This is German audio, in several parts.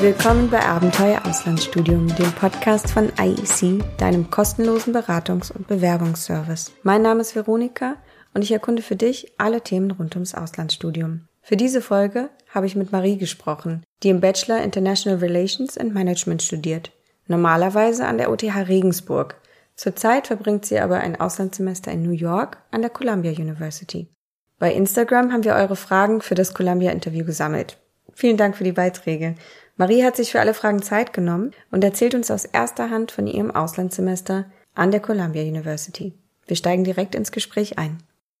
Willkommen bei Abenteuer Auslandsstudium, dem Podcast von IEC, deinem kostenlosen Beratungs- und Bewerbungsservice. Mein Name ist Veronika und ich erkunde für dich alle Themen rund ums Auslandsstudium. Für diese Folge habe ich mit Marie gesprochen, die im Bachelor International Relations and Management studiert. Normalerweise an der OTH Regensburg. Zurzeit verbringt sie aber ein Auslandssemester in New York an der Columbia University. Bei Instagram haben wir eure Fragen für das Columbia-Interview gesammelt. Vielen Dank für die Beiträge. Marie hat sich für alle Fragen Zeit genommen und erzählt uns aus erster Hand von ihrem Auslandssemester an der Columbia University. Wir steigen direkt ins Gespräch ein.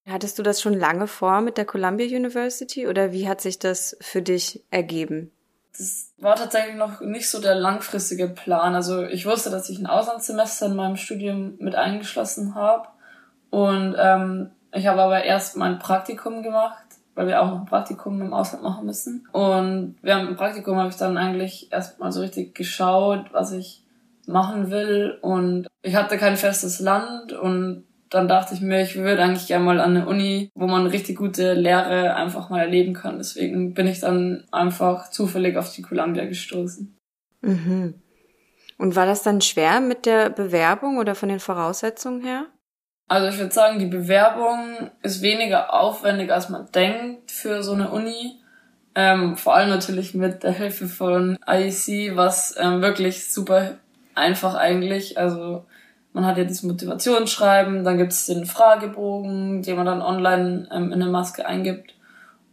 Hattest du das schon lange vor mit der Columbia University oder wie hat sich das für dich ergeben? Das war tatsächlich noch nicht so der langfristige Plan. Also ich wusste, dass ich ein Auslandssemester in meinem Studium mit eingeschlossen habe und ähm, ich habe aber erst mein Praktikum gemacht weil wir auch ein Praktikum im Ausland machen müssen. Und während dem Praktikum habe ich dann eigentlich erstmal so richtig geschaut, was ich machen will. Und ich hatte kein festes Land und dann dachte ich mir, ich würde eigentlich gerne mal an eine Uni, wo man richtig gute Lehre einfach mal erleben kann. Deswegen bin ich dann einfach zufällig auf die Columbia gestoßen. Mhm. Und war das dann schwer mit der Bewerbung oder von den Voraussetzungen her? Also ich würde sagen, die Bewerbung ist weniger aufwendig, als man denkt für so eine Uni. Ähm, vor allem natürlich mit der Hilfe von IEC, was ähm, wirklich super einfach eigentlich. Also man hat ja dieses Motivationsschreiben, dann gibt es den Fragebogen, den man dann online ähm, in eine Maske eingibt.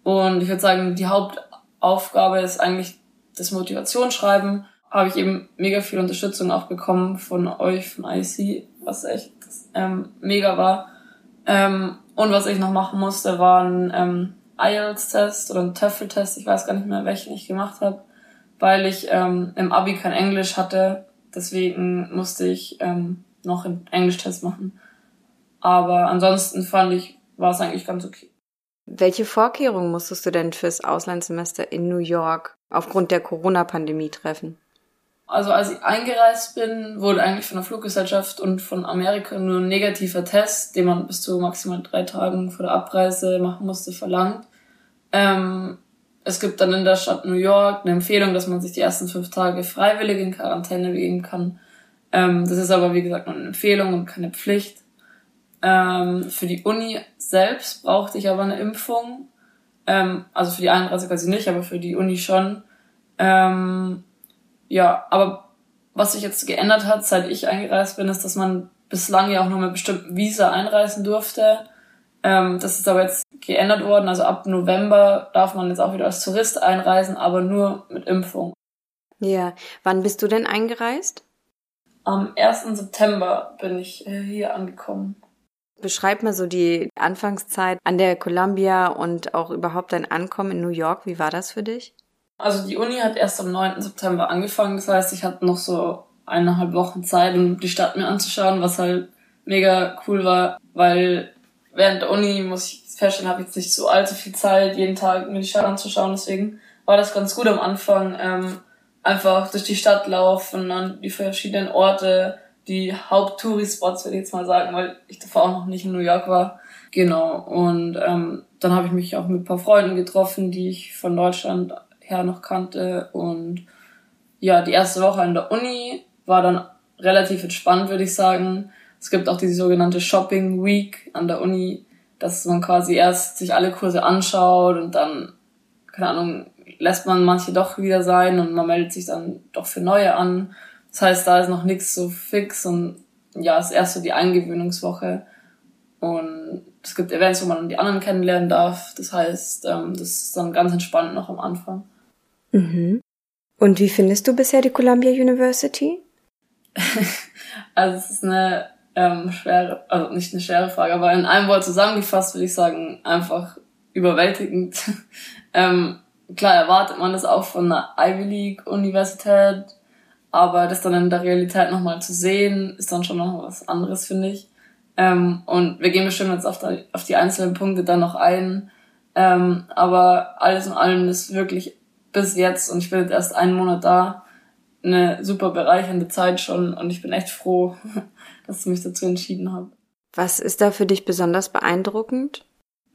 Und ich würde sagen, die Hauptaufgabe ist eigentlich das Motivationsschreiben. Habe ich eben mega viel Unterstützung auch bekommen von euch, von IEC, was echt ähm, mega war. Ähm, und was ich noch machen musste, war ein ähm, IELTS-Test oder ein TOEFL-Test. Ich weiß gar nicht mehr, welchen ich gemacht habe, weil ich ähm, im Abi kein Englisch hatte. Deswegen musste ich ähm, noch einen Englisch-Test machen. Aber ansonsten fand ich, war es eigentlich ganz okay. Welche Vorkehrungen musstest du denn fürs Auslandssemester in New York aufgrund der Corona-Pandemie treffen? Also als ich eingereist bin, wurde eigentlich von der Fluggesellschaft und von Amerika nur ein negativer Test, den man bis zu maximal drei Tagen vor der Abreise machen musste, verlangt. Ähm, es gibt dann in der Stadt New York eine Empfehlung, dass man sich die ersten fünf Tage freiwillig in Quarantäne begeben kann. Ähm, das ist aber, wie gesagt, nur eine Empfehlung und keine Pflicht. Ähm, für die Uni selbst brauchte ich aber eine Impfung. Ähm, also für die Einreise quasi nicht, aber für die Uni schon. Ähm, ja, aber was sich jetzt geändert hat, seit ich eingereist bin, ist, dass man bislang ja auch nur mit bestimmten Visa einreisen durfte. Ähm, das ist aber jetzt geändert worden. Also ab November darf man jetzt auch wieder als Tourist einreisen, aber nur mit Impfung. Ja, wann bist du denn eingereist? Am 1. September bin ich äh, hier angekommen. Beschreib mal so die Anfangszeit an der Columbia und auch überhaupt dein Ankommen in New York. Wie war das für dich? Also die Uni hat erst am 9. September angefangen, das heißt, ich hatte noch so eineinhalb Wochen Zeit, um die Stadt mir anzuschauen, was halt mega cool war, weil während der Uni, muss ich feststellen, habe ich jetzt nicht so allzu viel Zeit, jeden Tag mir die Stadt anzuschauen, deswegen war das ganz gut am Anfang, ähm, einfach durch die Stadt laufen, an die verschiedenen Orte, die Haupt-Touri-Spots, würde ich jetzt mal sagen, weil ich davor auch noch nicht in New York war. Genau, und ähm, dann habe ich mich auch mit ein paar Freunden getroffen, die ich von Deutschland her noch kannte. Und ja, die erste Woche an der Uni war dann relativ entspannt, würde ich sagen. Es gibt auch die sogenannte Shopping Week an der Uni, dass man quasi erst sich alle Kurse anschaut und dann, keine Ahnung, lässt man manche doch wieder sein und man meldet sich dann doch für neue an. Das heißt, da ist noch nichts so fix und ja, es ist erst so die Eingewöhnungswoche. Und es gibt Events, wo man die anderen kennenlernen darf. Das heißt, ähm, das ist dann ganz entspannt noch am Anfang. Mhm. Und wie findest du bisher die Columbia University? also es ist eine ähm, schwere, also nicht eine schwere Frage, aber in einem Wort zusammengefasst würde ich sagen, einfach überwältigend. ähm, klar erwartet man das auch von einer Ivy League Universität, aber das dann in der Realität nochmal zu sehen, ist dann schon noch was anderes, finde ich. Ähm, und wir gehen bestimmt jetzt auf, die, auf die einzelnen Punkte dann noch ein. Ähm, aber alles in allem ist wirklich bis jetzt, und ich bin jetzt erst einen Monat da, eine super bereichernde Zeit schon und ich bin echt froh, dass ich mich dazu entschieden habe. Was ist da für dich besonders beeindruckend?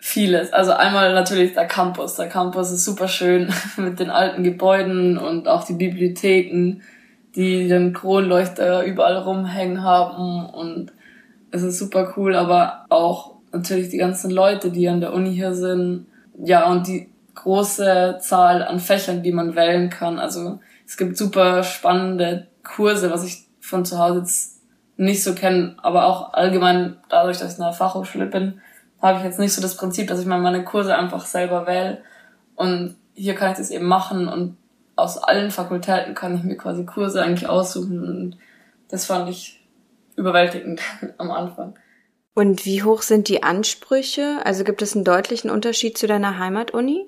vieles. Also einmal natürlich der Campus. Der Campus ist super schön mit den alten Gebäuden und auch die Bibliotheken, die den Kronleuchter überall rumhängen haben und es ist super cool, aber auch natürlich die ganzen Leute, die an der Uni hier sind. Ja, und die große Zahl an Fächern, die man wählen kann. Also es gibt super spannende Kurse, was ich von zu Hause jetzt nicht so kenne, aber auch allgemein dadurch, dass ich in einer Fachhochschule bin, habe ich jetzt nicht so das Prinzip, dass ich mal meine Kurse einfach selber wähle. Und hier kann ich das eben machen und aus allen Fakultäten kann ich mir quasi Kurse eigentlich aussuchen und das fand ich überwältigend am Anfang. Und wie hoch sind die Ansprüche? Also gibt es einen deutlichen Unterschied zu deiner Heimatuni?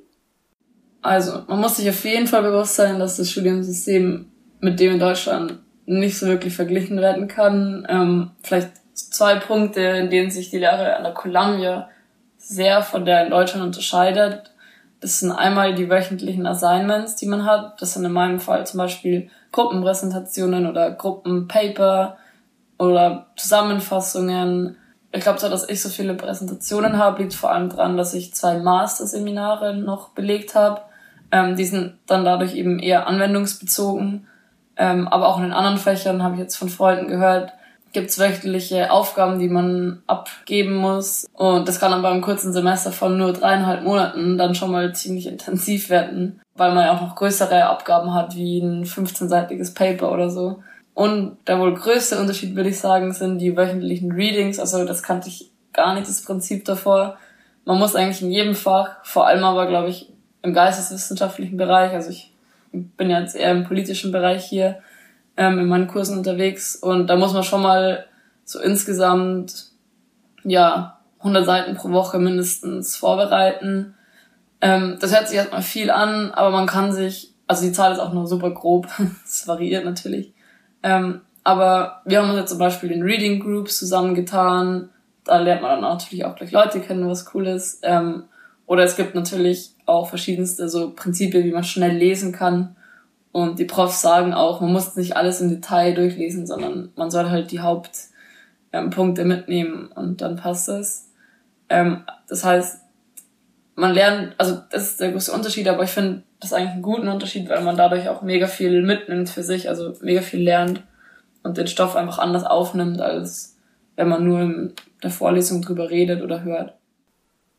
Also, man muss sich auf jeden Fall bewusst sein, dass das Studiensystem mit dem in Deutschland nicht so wirklich verglichen werden kann. Ähm, vielleicht zwei Punkte, in denen sich die Lehre an der Columbia sehr von der in Deutschland unterscheidet. Das sind einmal die wöchentlichen Assignments, die man hat. Das sind in meinem Fall zum Beispiel Gruppenpräsentationen oder Gruppenpaper oder Zusammenfassungen. Ich glaube zwar, dass ich so viele Präsentationen habe, liegt vor allem daran, dass ich zwei Masterseminare noch belegt habe. Ähm, die sind dann dadurch eben eher anwendungsbezogen. Ähm, aber auch in den anderen Fächern habe ich jetzt von Freunden gehört, gibt es wöchentliche Aufgaben, die man abgeben muss. Und das kann dann beim kurzen Semester von nur dreieinhalb Monaten dann schon mal ziemlich intensiv werden, weil man ja auch noch größere Abgaben hat, wie ein 15-seitiges Paper oder so. Und der wohl größte Unterschied, würde ich sagen, sind die wöchentlichen Readings. Also das kannte ich gar nicht, das Prinzip davor. Man muss eigentlich in jedem Fach, vor allem aber, glaube ich, im geisteswissenschaftlichen Bereich, also ich bin jetzt eher im politischen Bereich hier, ähm, in meinen Kursen unterwegs und da muss man schon mal so insgesamt, ja, 100 Seiten pro Woche mindestens vorbereiten. Ähm, das hört sich erstmal viel an, aber man kann sich, also die Zahl ist auch nur super grob, es variiert natürlich, ähm, aber wir haben uns jetzt zum Beispiel in Reading Groups zusammengetan, da lernt man dann natürlich auch gleich Leute kennen, was cool ist. Ähm, oder es gibt natürlich auch verschiedenste so Prinzipien, wie man schnell lesen kann. Und die Profs sagen auch, man muss nicht alles im Detail durchlesen, sondern man soll halt die Hauptpunkte ähm, mitnehmen und dann passt es. Ähm, das heißt, man lernt, also das ist der größte Unterschied, aber ich finde das eigentlich einen guten Unterschied, weil man dadurch auch mega viel mitnimmt für sich, also mega viel lernt und den Stoff einfach anders aufnimmt, als wenn man nur in der Vorlesung drüber redet oder hört.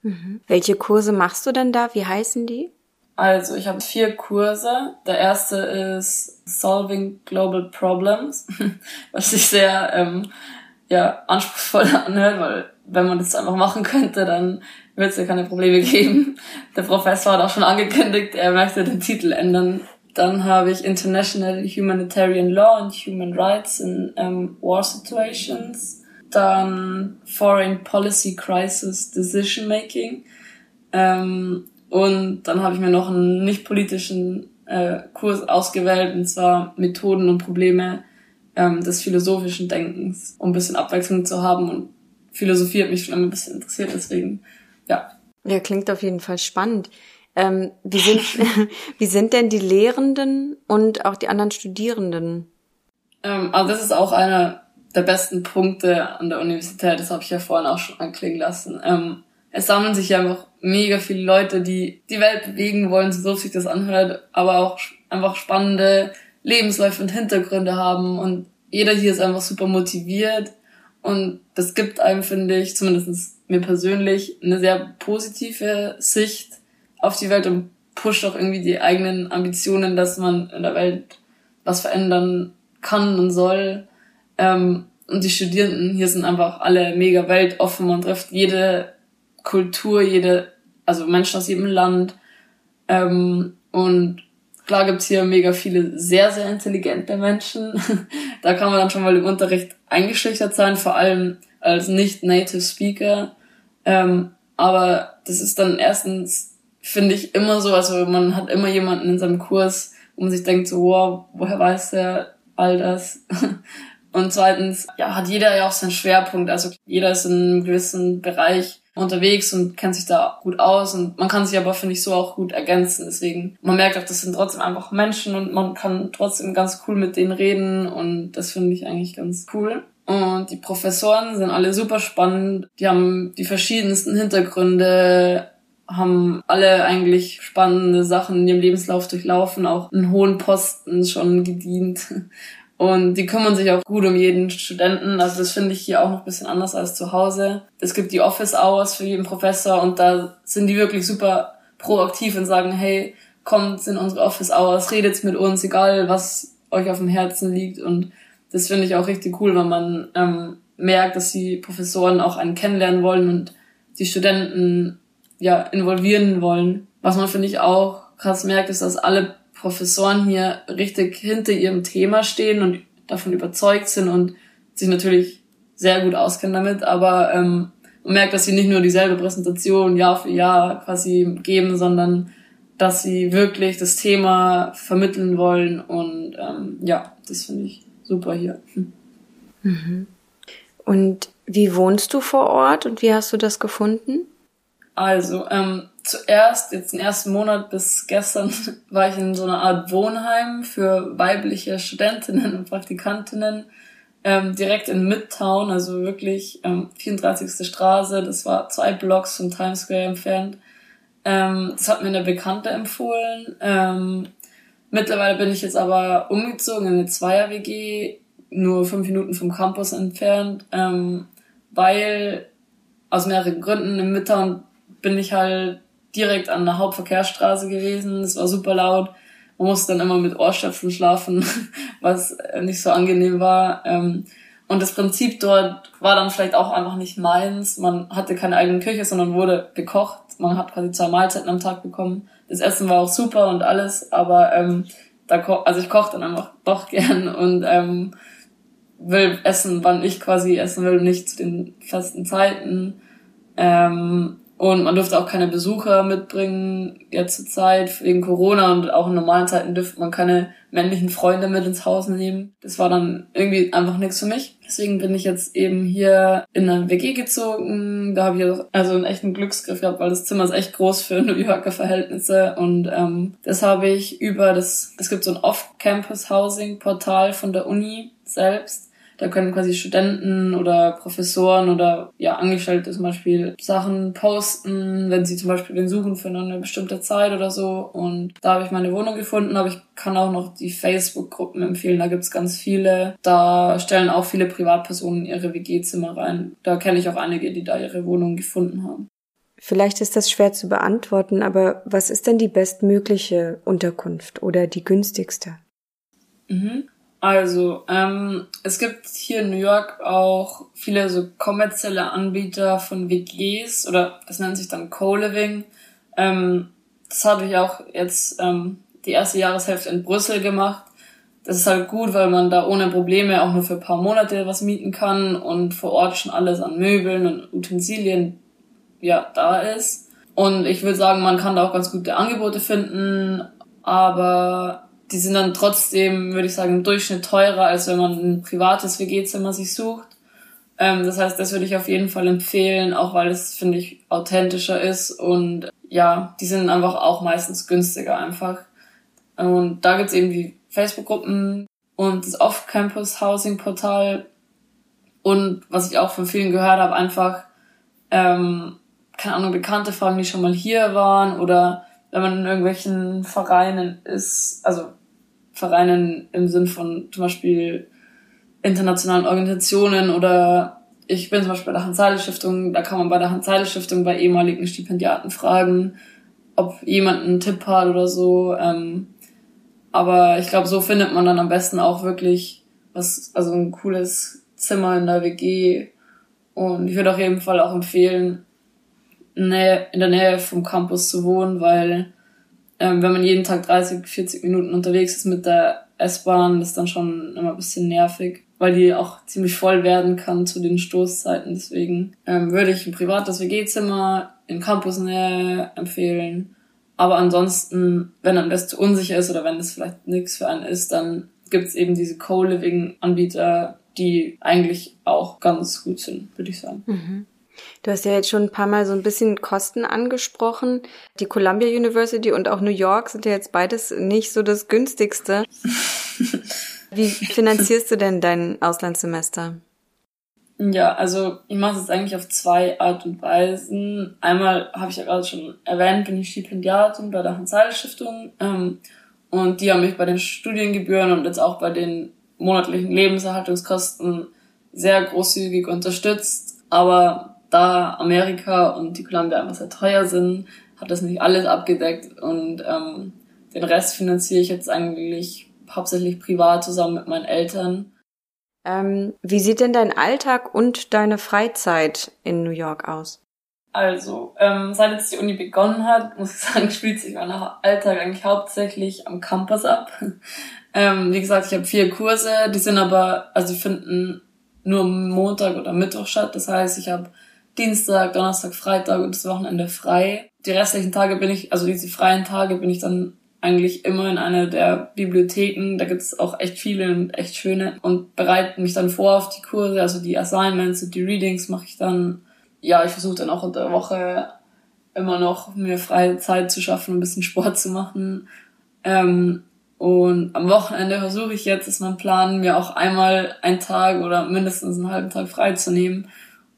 Mhm. Welche Kurse machst du denn da? Wie heißen die? Also ich habe vier Kurse. Der erste ist Solving Global Problems, was sich sehr ähm, ja, anspruchsvoll anhört, weil wenn man das einfach machen könnte, dann wird es ja keine Probleme geben. Der Professor hat auch schon angekündigt, er möchte den Titel ändern. Dann habe ich International Humanitarian Law and Human Rights in ähm, War Situations. Dann Foreign Policy Crisis Decision Making. Ähm, und dann habe ich mir noch einen nicht politischen äh, Kurs ausgewählt, und zwar Methoden und Probleme ähm, des philosophischen Denkens, um ein bisschen Abwechslung zu haben. Und Philosophie hat mich schon immer ein bisschen interessiert, deswegen, ja. Ja, klingt auf jeden Fall spannend. Ähm, wie, sind, wie sind denn die Lehrenden und auch die anderen Studierenden? Ähm, also das ist auch einer der besten Punkte an der Universität, das habe ich ja vorhin auch schon anklingen lassen. Ähm, es sammeln sich ja einfach mega viele Leute, die die Welt bewegen wollen, so sich das anhört, aber auch einfach spannende Lebensläufe und Hintergründe haben und jeder hier ist einfach super motiviert und das gibt einem, finde ich, zumindest mir persönlich, eine sehr positive Sicht auf die Welt und pusht auch irgendwie die eigenen Ambitionen, dass man in der Welt was verändern kann und soll. Ähm, und die Studierenden hier sind einfach alle mega weltoffen. Man trifft jede Kultur, jede, also Menschen aus jedem Land. Ähm, und klar gibt's hier mega viele sehr, sehr intelligente Menschen. da kann man dann schon mal im Unterricht eingeschüchtert sein, vor allem als nicht-native Speaker. Ähm, aber das ist dann erstens, finde ich, immer so, also man hat immer jemanden in seinem Kurs, wo man sich denkt so, wow, woher weiß der all das? Und zweitens, ja, hat jeder ja auch seinen Schwerpunkt. Also jeder ist in einem gewissen Bereich unterwegs und kennt sich da gut aus und man kann sich aber, finde ich, so auch gut ergänzen. Deswegen, man merkt auch, das sind trotzdem einfach Menschen und man kann trotzdem ganz cool mit denen reden und das finde ich eigentlich ganz cool. Und die Professoren sind alle super spannend. Die haben die verschiedensten Hintergründe, haben alle eigentlich spannende Sachen in ihrem Lebenslauf durchlaufen, auch einen hohen Posten schon gedient. Und die kümmern sich auch gut um jeden Studenten. Also das finde ich hier auch noch ein bisschen anders als zu Hause. Es gibt die Office Hours für jeden Professor und da sind die wirklich super proaktiv und sagen, hey, kommt in unsere Office Hours, redet mit uns, egal was euch auf dem Herzen liegt. Und das finde ich auch richtig cool, wenn man ähm, merkt, dass die Professoren auch einen kennenlernen wollen und die Studenten ja involvieren wollen. Was man finde ich auch krass merkt, ist, dass alle Professoren hier richtig hinter ihrem Thema stehen und davon überzeugt sind und sich natürlich sehr gut auskennen damit, aber ähm, man merkt, dass sie nicht nur dieselbe Präsentation Jahr für Jahr quasi geben, sondern dass sie wirklich das Thema vermitteln wollen und ähm, ja, das finde ich super hier. Hm. Mhm. Und wie wohnst du vor Ort und wie hast du das gefunden? Also, ähm, zuerst, jetzt den ersten Monat bis gestern, war ich in so einer Art Wohnheim für weibliche Studentinnen und Praktikantinnen, ähm, direkt in Midtown, also wirklich ähm, 34. Straße, das war zwei Blocks von Times Square entfernt. Ähm, das hat mir eine Bekannte empfohlen. Ähm, mittlerweile bin ich jetzt aber umgezogen in eine Zweier-WG, nur fünf Minuten vom Campus entfernt, ähm, weil aus mehreren Gründen im Midtown bin ich halt direkt an der Hauptverkehrsstraße gewesen. Es war super laut. Man musste dann immer mit Ohrstöpseln schlafen, was nicht so angenehm war. Ähm, und das Prinzip dort war dann vielleicht auch einfach nicht meins. Man hatte keine eigene Küche, sondern wurde gekocht. Man hat quasi zwei Mahlzeiten am Tag bekommen. Das Essen war auch super und alles, aber ähm, da ko also ich koche dann einfach doch gern und ähm, will essen, wann ich quasi essen will, nicht zu den festen Zeiten. Ähm, und man durfte auch keine Besucher mitbringen, jetzt zur Zeit, wegen Corona und auch in normalen Zeiten dürfte man keine männlichen Freunde mit ins Haus nehmen. Das war dann irgendwie einfach nichts für mich. Deswegen bin ich jetzt eben hier in eine WG gezogen. Da habe ich also einen echten Glücksgriff gehabt, weil das Zimmer ist echt groß für New Yorker Verhältnisse. Und ähm, das habe ich über das, es gibt so ein Off-Campus-Housing-Portal von der Uni selbst da können quasi Studenten oder Professoren oder ja Angestellte zum Beispiel Sachen posten, wenn sie zum Beispiel den suchen für eine bestimmte Zeit oder so. Und da habe ich meine Wohnung gefunden, aber ich kann auch noch die Facebook-Gruppen empfehlen. Da gibt's ganz viele. Da stellen auch viele Privatpersonen ihre WG-Zimmer rein. Da kenne ich auch einige, die da ihre Wohnung gefunden haben. Vielleicht ist das schwer zu beantworten, aber was ist denn die bestmögliche Unterkunft oder die günstigste? Mhm. Also, ähm, es gibt hier in New York auch viele so kommerzielle Anbieter von WGs oder das nennt sich dann Co-Living. Ähm, das habe ich auch jetzt ähm, die erste Jahreshälfte in Brüssel gemacht. Das ist halt gut, weil man da ohne Probleme auch nur für ein paar Monate was mieten kann und vor Ort schon alles an Möbeln und Utensilien ja da ist. Und ich würde sagen, man kann da auch ganz gute Angebote finden, aber die sind dann trotzdem, würde ich sagen, im Durchschnitt teurer, als wenn man ein privates WG-Zimmer sich sucht. Ähm, das heißt, das würde ich auf jeden Fall empfehlen, auch weil es, finde ich, authentischer ist und ja, die sind einfach auch meistens günstiger einfach. Und da gibt's eben die Facebook-Gruppen und das Off-Campus-Housing-Portal und was ich auch von vielen gehört habe, einfach, ähm, keine Ahnung, Bekannte fragen, die schon mal hier waren oder wenn man in irgendwelchen Vereinen ist, also Vereinen im Sinn von zum Beispiel internationalen Organisationen oder ich bin zum Beispiel bei der Hans-Seidel-Stiftung, da kann man bei der Hans-Seidel-Stiftung bei ehemaligen Stipendiaten fragen, ob jemand einen Tipp hat oder so. Ähm, aber ich glaube, so findet man dann am besten auch wirklich was, also ein cooles Zimmer in der WG. Und ich würde auf jeden Fall auch empfehlen, in der Nähe vom Campus zu wohnen, weil ähm, wenn man jeden Tag 30, 40 Minuten unterwegs ist mit der S-Bahn, ist dann schon immer ein bisschen nervig, weil die auch ziemlich voll werden kann zu den Stoßzeiten. Deswegen ähm, würde ich ein privates WG-Zimmer in Campusnähe empfehlen. Aber ansonsten, wenn einem das zu unsicher ist oder wenn das vielleicht nichts für einen ist, dann gibt's eben diese Co-Living-Anbieter, die eigentlich auch ganz gut sind, würde ich sagen. Mhm. Du hast ja jetzt schon ein paar Mal so ein bisschen Kosten angesprochen. Die Columbia University und auch New York sind ja jetzt beides nicht so das günstigste. Wie finanzierst du denn dein Auslandssemester? Ja, also ich mache es eigentlich auf zwei Art und Weisen. Einmal habe ich ja gerade schon erwähnt, bin ich Stipendiatin bei der Hans-Seidel-Stiftung ähm, und die haben mich bei den Studiengebühren und jetzt auch bei den monatlichen Lebenserhaltungskosten sehr großzügig unterstützt. Aber da Amerika und die Columbia einfach sehr teuer sind, hat das nicht alles abgedeckt und ähm, den Rest finanziere ich jetzt eigentlich hauptsächlich privat zusammen mit meinen Eltern. Ähm, wie sieht denn dein Alltag und deine Freizeit in New York aus? Also, ähm, seit jetzt die Uni begonnen hat, muss ich sagen, spielt sich mein Alltag eigentlich hauptsächlich am Campus ab. ähm, wie gesagt, ich habe vier Kurse, die sind aber, also die finden nur Montag oder Mittwoch statt. Das heißt, ich habe Dienstag, Donnerstag, Freitag und das Wochenende frei. Die restlichen Tage bin ich, also diese freien Tage bin ich dann eigentlich immer in einer der Bibliotheken. Da gibt's auch echt viele und echt schöne und bereite mich dann vor auf die Kurse, also die Assignments und die Readings mache ich dann. Ja, ich versuche dann auch unter der Woche immer noch mir freie Zeit zu schaffen, ein bisschen Sport zu machen. Ähm, und am Wochenende versuche ich jetzt, ist mein Plan, mir auch einmal einen Tag oder mindestens einen halben Tag frei zu nehmen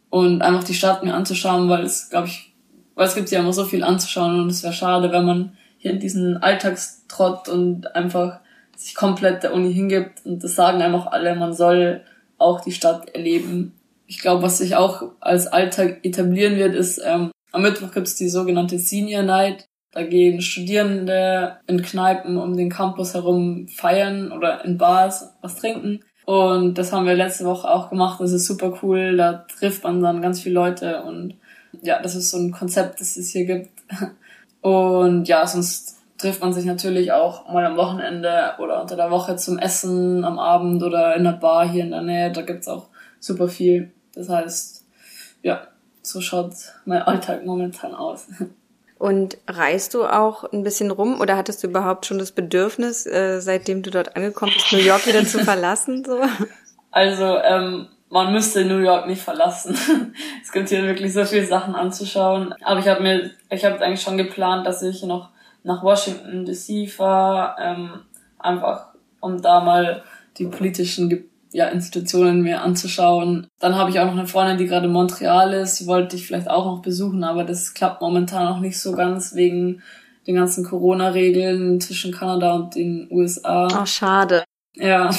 und einfach die Stadt mir anzuschauen, weil es, glaube ich, weil es gibt ja immer so viel anzuschauen und es wäre schade, wenn man hier in diesen Alltagstrott und einfach sich komplett der Uni hingibt und das sagen einfach alle, man soll auch die Stadt erleben. Ich glaube, was sich auch als Alltag etablieren wird, ist, ähm, am Mittwoch gibt's die sogenannte Senior Night. Da gehen Studierende in Kneipen um den Campus herum feiern oder in Bars was trinken. Und das haben wir letzte Woche auch gemacht. Das ist super cool. Da trifft man dann ganz viele Leute und ja, das ist so ein Konzept, das es hier gibt. Und ja, sonst trifft man sich natürlich auch mal am Wochenende oder unter der Woche zum Essen am Abend oder in der Bar hier in der Nähe. Da gibt's auch super viel. Das heißt, ja, so schaut mein Alltag momentan aus. Und reist du auch ein bisschen rum oder hattest du überhaupt schon das Bedürfnis, äh, seitdem du dort angekommen bist, New York wieder zu verlassen? So? Also ähm, man müsste New York nicht verlassen. es gibt hier wirklich so viele Sachen anzuschauen. Aber ich habe mir, ich habe eigentlich schon geplant, dass ich noch nach Washington DC fahre, ähm, einfach um da mal die politischen ja, Institutionen mir anzuschauen. Dann habe ich auch noch eine Freundin, die gerade in Montreal ist. Die wollte ich vielleicht auch noch besuchen, aber das klappt momentan noch nicht so ganz wegen den ganzen Corona-Regeln zwischen Kanada und den USA. Oh, schade. Ja,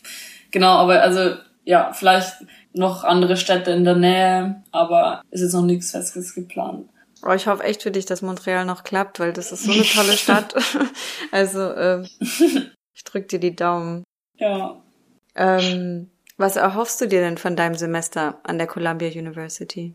genau, aber also ja, vielleicht noch andere Städte in der Nähe, aber ist jetzt noch nichts Festes geplant. Oh, ich hoffe echt für dich, dass Montreal noch klappt, weil das ist so eine tolle Stadt. also äh, ich drück dir die Daumen. Ja. Ähm, was erhoffst du dir denn von deinem Semester an der Columbia University?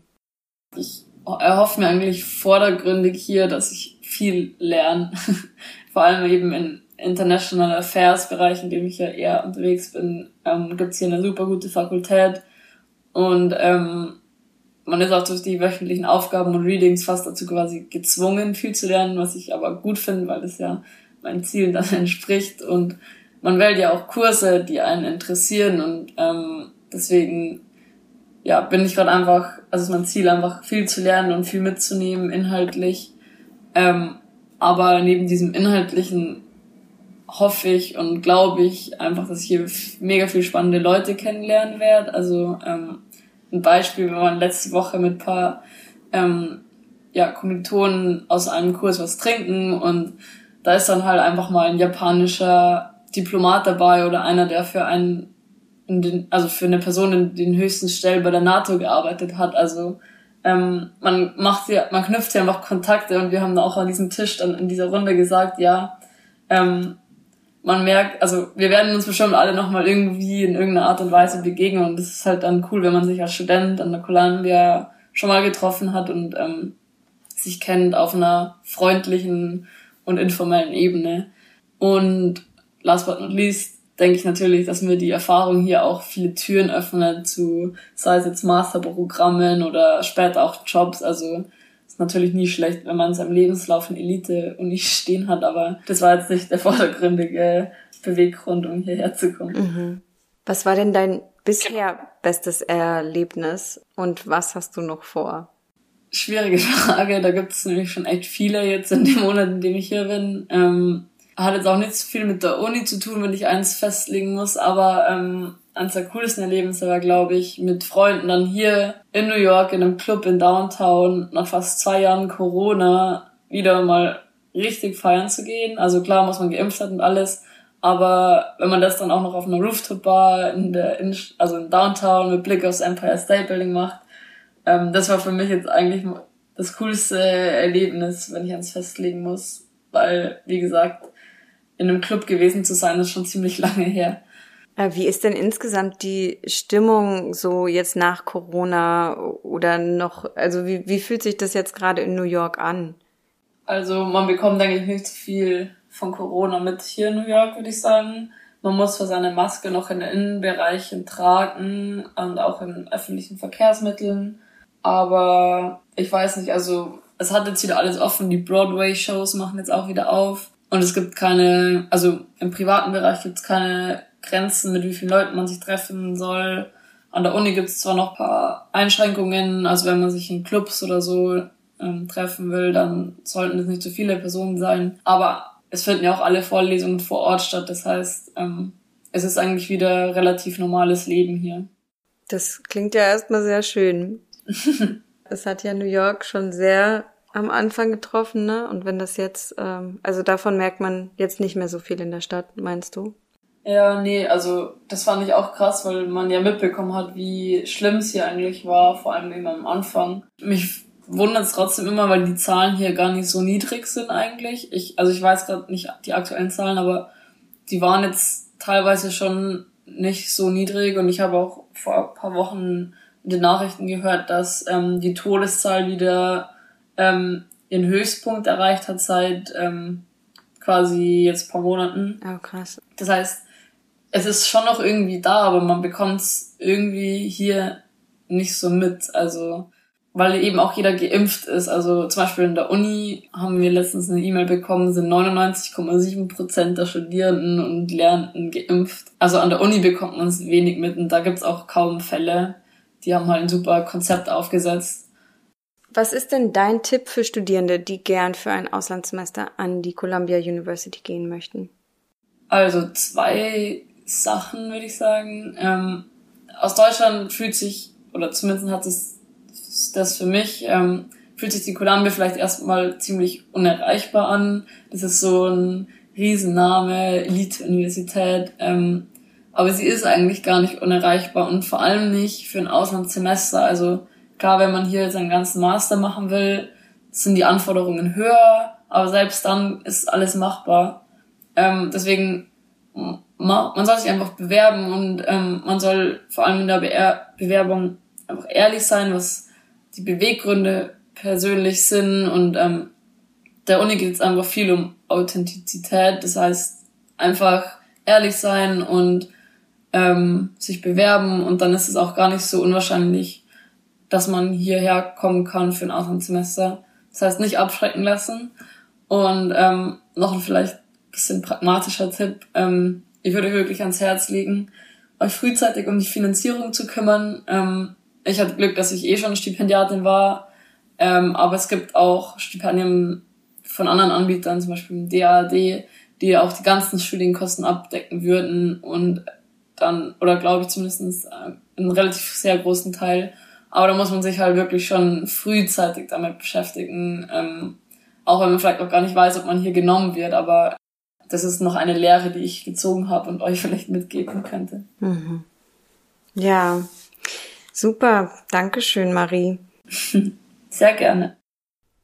Ich erhoffe mir eigentlich vordergründig hier, dass ich viel lerne. Vor allem eben in International Affairs Bereich, in dem ich ja eher unterwegs bin, ähm, gibt hier eine super gute Fakultät und ähm, man ist auch durch die wöchentlichen Aufgaben und Readings fast dazu quasi gezwungen, viel zu lernen, was ich aber gut finde, weil das ja meinen Zielen dann entspricht und man wählt ja auch Kurse, die einen interessieren und ähm, deswegen ja bin ich gerade einfach, also ist mein Ziel einfach viel zu lernen und viel mitzunehmen inhaltlich. Ähm, aber neben diesem inhaltlichen hoffe ich und glaube ich einfach, dass ich hier mega viel spannende Leute kennenlernen werde. Also ähm, ein Beispiel, wenn man letzte Woche mit paar ähm, ja, Kommilitonen aus einem Kurs was trinken und da ist dann halt einfach mal ein japanischer Diplomat dabei oder einer, der für einen, in den, also für eine Person in den höchsten Stellen bei der NATO gearbeitet hat. Also ähm, man macht ja, man knüpft ja einfach Kontakte und wir haben da auch an diesem Tisch dann in dieser Runde gesagt, ja, ähm, man merkt, also wir werden uns bestimmt alle nochmal irgendwie in irgendeiner Art und Weise begegnen und das ist halt dann cool, wenn man sich als Student an der Columbia schon mal getroffen hat und ähm, sich kennt auf einer freundlichen und informellen Ebene. Und last but not least denke ich natürlich, dass mir die Erfahrung hier auch viele Türen öffnet zu, sei es jetzt Masterprogrammen oder später auch Jobs. Also natürlich nie schlecht, wenn man in seinem Lebenslauf eine Elite-Uni stehen hat, aber das war jetzt nicht der vordergründige Beweggrund, um hierher zu kommen. Mhm. Was war denn dein bisher bestes Erlebnis und was hast du noch vor? Schwierige Frage, da gibt es nämlich schon echt viele jetzt in dem Monat, in dem ich hier bin. Ähm, hat jetzt auch nicht so viel mit der Uni zu tun, wenn ich eins festlegen muss, aber ähm, eines der coolsten Erlebnisse war, glaube ich, mit Freunden dann hier in New York in einem Club in Downtown nach fast zwei Jahren Corona wieder mal richtig feiern zu gehen. Also klar muss man geimpft hat und alles, aber wenn man das dann auch noch auf einer Rooftop-Bar in der, in, also in Downtown mit Blick aufs Empire State Building macht, ähm, das war für mich jetzt eigentlich das coolste Erlebnis, wenn ich ans festlegen muss. Weil, wie gesagt, in einem Club gewesen zu sein, ist schon ziemlich lange her. Äh, wie ist denn insgesamt die Stimmung so jetzt nach Corona oder noch, also wie, wie fühlt sich das jetzt gerade in New York an? Also man bekommt, denke ich, nicht so viel von Corona mit hier in New York, würde ich sagen. Man muss für seine Maske noch in den Innenbereichen tragen und auch in öffentlichen Verkehrsmitteln. Aber ich weiß nicht, also es hat jetzt wieder alles offen. Die Broadway-Shows machen jetzt auch wieder auf. Und es gibt keine, also im privaten Bereich gibt es keine Grenzen, mit wie vielen Leuten man sich treffen soll. An der Uni gibt es zwar noch paar Einschränkungen, also wenn man sich in Clubs oder so ähm, treffen will, dann sollten es nicht so viele Personen sein. Aber es finden ja auch alle Vorlesungen vor Ort statt. Das heißt, ähm, es ist eigentlich wieder relativ normales Leben hier. Das klingt ja erstmal sehr schön. es hat ja New York schon sehr am Anfang getroffen, ne? Und wenn das jetzt, ähm, also davon merkt man jetzt nicht mehr so viel in der Stadt, meinst du? Ja, nee, also das fand ich auch krass, weil man ja mitbekommen hat, wie schlimm es hier eigentlich war, vor allem eben am Anfang. Mich wundert es trotzdem immer, weil die Zahlen hier gar nicht so niedrig sind eigentlich. Ich, also ich weiß gerade nicht die aktuellen Zahlen, aber die waren jetzt teilweise schon nicht so niedrig und ich habe auch vor ein paar Wochen in den Nachrichten gehört, dass ähm, die Todeszahl wieder ähm, ihren Höchstpunkt erreicht hat seit ähm, quasi jetzt paar Monaten. Oh, krass. Das heißt, es ist schon noch irgendwie da, aber man bekommt es irgendwie hier nicht so mit. Also weil eben auch jeder geimpft ist. Also zum Beispiel in der Uni haben wir letztens eine E-Mail bekommen, sind 99,7 Prozent der Studierenden und Lernenden geimpft. Also an der Uni bekommt man es wenig mit und da gibt's auch kaum Fälle. Die haben halt ein super Konzept aufgesetzt. Was ist denn dein Tipp für Studierende, die gern für ein Auslandssemester an die Columbia University gehen möchten? Also zwei Sachen würde ich sagen. Ähm, aus Deutschland fühlt sich, oder zumindest hat es das für mich, ähm, fühlt sich die Columbia vielleicht erstmal ziemlich unerreichbar an. Das ist so ein Riesenname, Elite-Universität, ähm, aber sie ist eigentlich gar nicht unerreichbar und vor allem nicht für ein Auslandssemester. Also klar, wenn man hier seinen ganzen Master machen will, sind die Anforderungen höher, aber selbst dann ist alles machbar. Ähm, deswegen, man soll sich einfach bewerben und ähm, man soll vor allem in der Be Bewerbung einfach ehrlich sein, was die Beweggründe persönlich sind und ähm, der Uni geht es einfach viel um Authentizität, das heißt einfach ehrlich sein und ähm, sich bewerben und dann ist es auch gar nicht so unwahrscheinlich, dass man hierher kommen kann für ein Auslandssemester. Das heißt nicht abschrecken lassen und ähm, noch ein vielleicht bisschen pragmatischer Tipp, ähm, ich würde wirklich ans Herz legen, euch frühzeitig um die Finanzierung zu kümmern. Ähm, ich hatte Glück, dass ich eh schon Stipendiatin war, ähm, aber es gibt auch Stipendien von anderen Anbietern, zum Beispiel dem DAAD, die auch die ganzen Studienkosten abdecken würden und dann, oder glaube ich zumindest äh, einen relativ sehr großen Teil. Aber da muss man sich halt wirklich schon frühzeitig damit beschäftigen, ähm, auch wenn man vielleicht auch gar nicht weiß, ob man hier genommen wird, aber das ist noch eine Lehre, die ich gezogen habe und euch vielleicht mitgeben könnte. Mhm. Ja, Super, danke schön, Marie. Sehr gerne.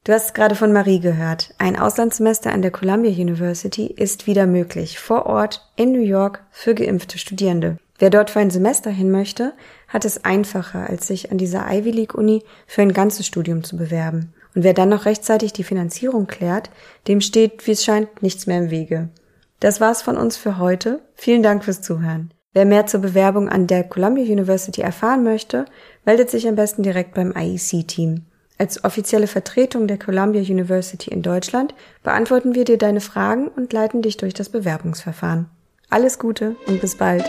Du hast gerade von Marie gehört. Ein Auslandssemester an der Columbia University ist wieder möglich, vor Ort in New York für geimpfte Studierende. Wer dort für ein Semester hin möchte, hat es einfacher, als sich an dieser Ivy League Uni für ein ganzes Studium zu bewerben. Und wer dann noch rechtzeitig die Finanzierung klärt, dem steht, wie es scheint, nichts mehr im Wege. Das war's von uns für heute. Vielen Dank fürs Zuhören. Wer mehr zur Bewerbung an der Columbia University erfahren möchte, meldet sich am besten direkt beim IEC-Team. Als offizielle Vertretung der Columbia University in Deutschland beantworten wir dir deine Fragen und leiten dich durch das Bewerbungsverfahren. Alles Gute und bis bald.